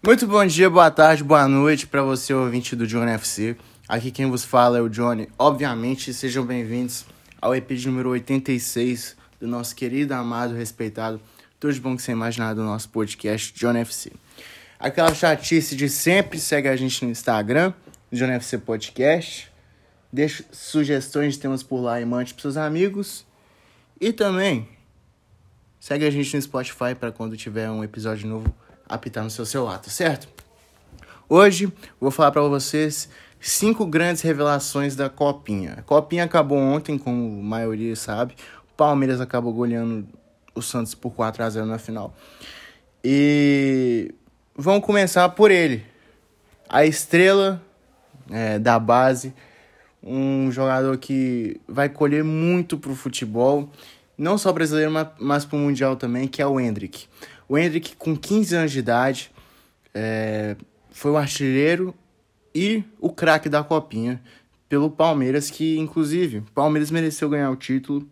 Muito bom dia, boa tarde, boa noite para você, ouvinte do Johnny FC. Aqui quem vos fala é o Johnny. Obviamente, sejam bem-vindos ao EP número 86 do nosso querido, amado, respeitado, tudo de bom que você imaginar do nosso podcast Johnny FC. Aquela chatice de sempre, segue a gente no Instagram, Johnny FC Podcast. Deixe sugestões de temas por lá e mande para seus amigos. E também segue a gente no Spotify para quando tiver um episódio novo apitar no seu celular, tá certo? Hoje vou falar para vocês cinco grandes revelações da Copinha. A Copinha acabou ontem, como a maioria sabe. O Palmeiras acabou goleando o Santos por 4 a 0 na final. E vamos começar por ele. A estrela é, da base, um jogador que vai colher muito pro futebol, não só brasileiro, mas, mas pro Mundial também, que é o Hendrick. O Hendrick, com 15 anos de idade, é, foi o artilheiro e o craque da Copinha pelo Palmeiras, que inclusive o Palmeiras mereceu ganhar o título,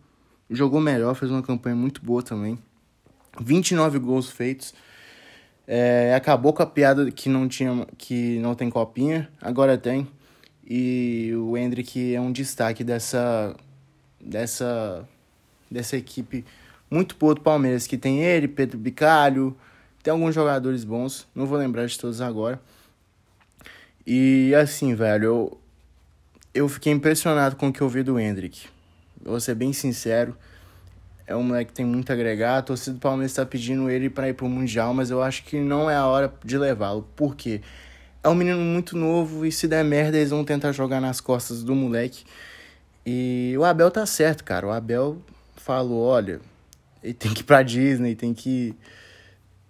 jogou melhor, fez uma campanha muito boa também. 29 gols feitos. É, acabou com a piada que não tinha que não tem copinha, agora tem. E o Hendrick é um destaque dessa dessa dessa equipe muito boa do Palmeiras, que tem ele, Pedro Bicalho, tem alguns jogadores bons, não vou lembrar de todos agora. E assim, velho, eu, eu fiquei impressionado com o que eu vi do Hendrick. Vou ser bem sincero, é um moleque que tem muito a agregar. A torcida do Palmeiras está pedindo ele para ir pro Mundial, mas eu acho que não é a hora de levá-lo. Por quê? É um menino muito novo e se der merda eles vão tentar jogar nas costas do moleque. E o Abel tá certo, cara. O Abel falou, olha, ele tem que ir pra Disney, tem que.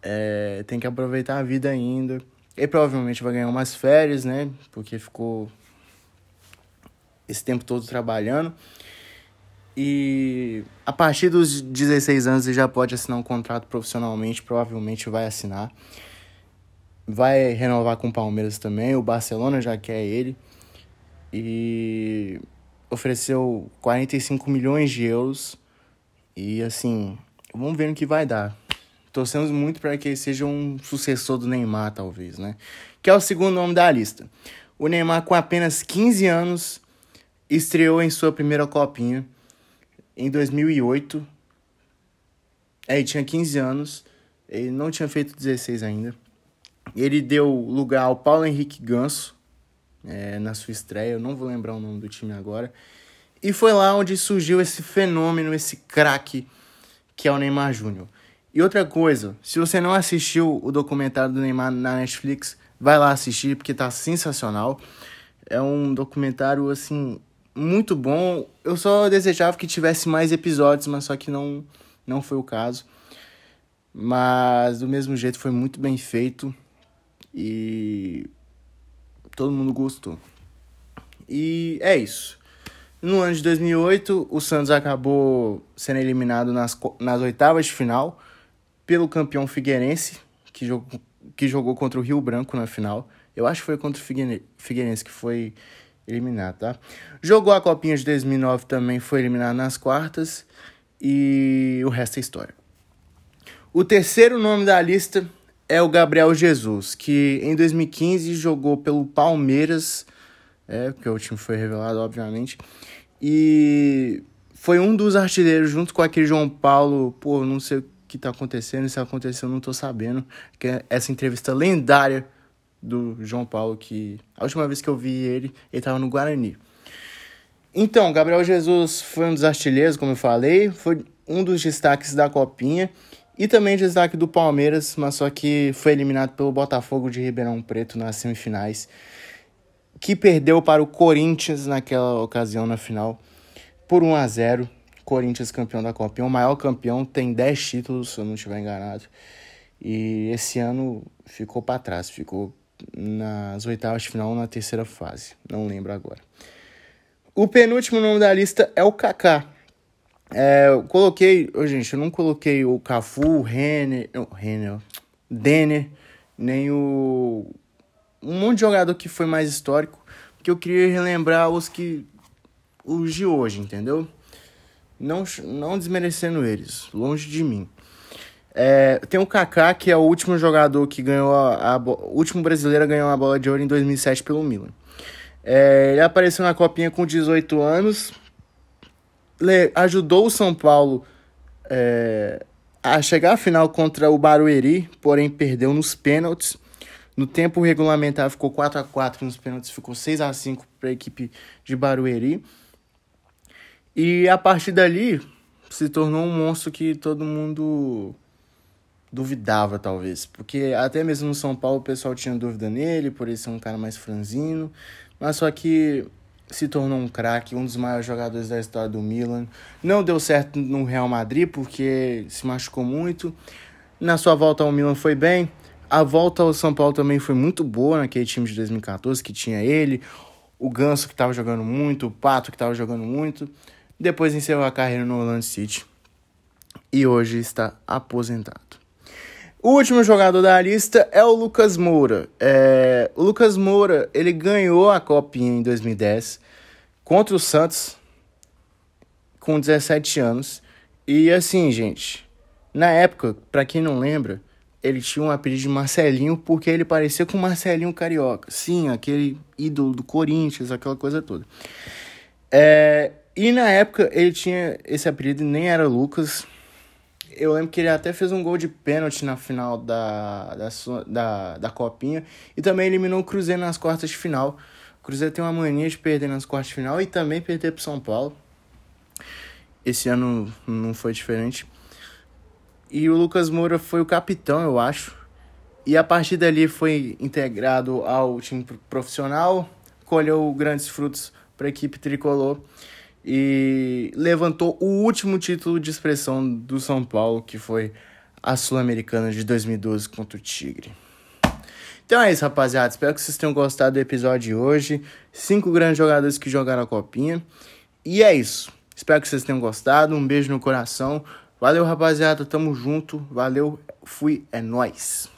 É, tem que aproveitar a vida ainda. Ele provavelmente vai ganhar umas férias, né? Porque ficou esse tempo todo trabalhando. E a partir dos 16 anos ele já pode assinar um contrato profissionalmente, provavelmente vai assinar. Vai renovar com o Palmeiras também, o Barcelona já quer ele. E ofereceu 45 milhões de euros. E assim, vamos ver no que vai dar. Torcemos muito para que ele seja um sucessor do Neymar, talvez, né? Que é o segundo nome da lista. O Neymar, com apenas 15 anos, estreou em sua primeira copinha em 2008. É, ele tinha 15 anos, ele não tinha feito 16 ainda. Ele deu lugar ao Paulo Henrique Ganso é, na sua estreia, eu não vou lembrar o nome do time agora. E foi lá onde surgiu esse fenômeno, esse craque que é o Neymar Júnior. E outra coisa, se você não assistiu o documentário do Neymar na Netflix, vai lá assistir porque tá sensacional. É um documentário assim muito bom. Eu só desejava que tivesse mais episódios, mas só que não não foi o caso. Mas do mesmo jeito foi muito bem feito e todo mundo gostou. E é isso. No ano de 2008, o Santos acabou sendo eliminado nas, nas oitavas de final pelo campeão Figueirense, que jogou, que jogou contra o Rio Branco na final. Eu acho que foi contra o Figueirense que foi eliminado, tá? Jogou a Copinha de 2009 também, foi eliminado nas quartas. E o resto é história. O terceiro nome da lista é o Gabriel Jesus, que em 2015 jogou pelo Palmeiras, é, porque o time foi revelado, obviamente, e foi um dos artilheiros junto com aquele João Paulo, pô, não sei que tá acontecendo, se aconteceu, não tô sabendo. Que é essa entrevista lendária do João Paulo, que a última vez que eu vi ele, ele tava no Guarani. Então, Gabriel Jesus foi um dos artilheiros, como eu falei, foi um dos destaques da Copinha e também destaque do Palmeiras, mas só que foi eliminado pelo Botafogo de Ribeirão Preto nas semifinais, que perdeu para o Corinthians naquela ocasião na final por 1 a 0. Corinthians campeão da Copa. O maior campeão tem 10 títulos, se eu não estiver enganado. E esse ano ficou para trás, ficou nas oitavas de final na terceira fase. Não lembro agora. O penúltimo nome da lista é o Kaká. É, eu coloquei, oh, gente, eu não coloquei o Cafu, o Renner, o Renner, Denner, nem o um monte de jogador que foi mais histórico, porque eu queria relembrar os que os de hoje, entendeu? não, não desmerecendo eles, longe de mim. É, tem o Kaká, que é o último jogador que ganhou a, a, último brasileiro a ganhar uma bola de ouro em 2007 pelo Milan. É, ele apareceu na copinha com 18 anos, ajudou o São Paulo é, a chegar à final contra o Barueri, porém perdeu nos pênaltis. No tempo regulamentar ficou 4 a 4 nos pênaltis ficou 6 a 5 para a equipe de Barueri. E a partir dali se tornou um monstro que todo mundo duvidava, talvez. Porque até mesmo no São Paulo o pessoal tinha dúvida nele, por ele ser um cara mais franzino. Mas só que se tornou um craque, um dos maiores jogadores da história do Milan. Não deu certo no Real Madrid porque se machucou muito. Na sua volta ao Milan foi bem. A volta ao São Paulo também foi muito boa naquele time de 2014 que tinha ele, o Ganso que estava jogando muito, o Pato que estava jogando muito. Depois encerrou a carreira no Orlando City e hoje está aposentado. O último jogador da lista é o Lucas Moura. É, o Lucas Moura ele ganhou a Copinha em 2010 contra o Santos com 17 anos. E assim, gente, na época, para quem não lembra, ele tinha um apelido de Marcelinho porque ele parecia com Marcelinho Carioca. Sim, aquele ídolo do Corinthians, aquela coisa toda. É, e na época ele tinha esse apelido, nem era Lucas. Eu lembro que ele até fez um gol de pênalti na final da, da, da, da Copinha. E também eliminou o Cruzeiro nas quartas de final. O Cruzeiro tem uma mania de perder nas quartas de final e também perder pro São Paulo. Esse ano não foi diferente. E o Lucas Moura foi o capitão, eu acho. E a partir dali foi integrado ao time profissional, colheu grandes frutos para a equipe tricolor e levantou o último título de expressão do São Paulo, que foi a Sul-Americana de 2012 contra o Tigre. Então é isso, rapaziada. Espero que vocês tenham gostado do episódio de hoje. Cinco grandes jogadores que jogaram a copinha. E é isso. Espero que vocês tenham gostado. Um beijo no coração. Valeu, rapaziada. Tamo junto. Valeu. Fui. É nóis.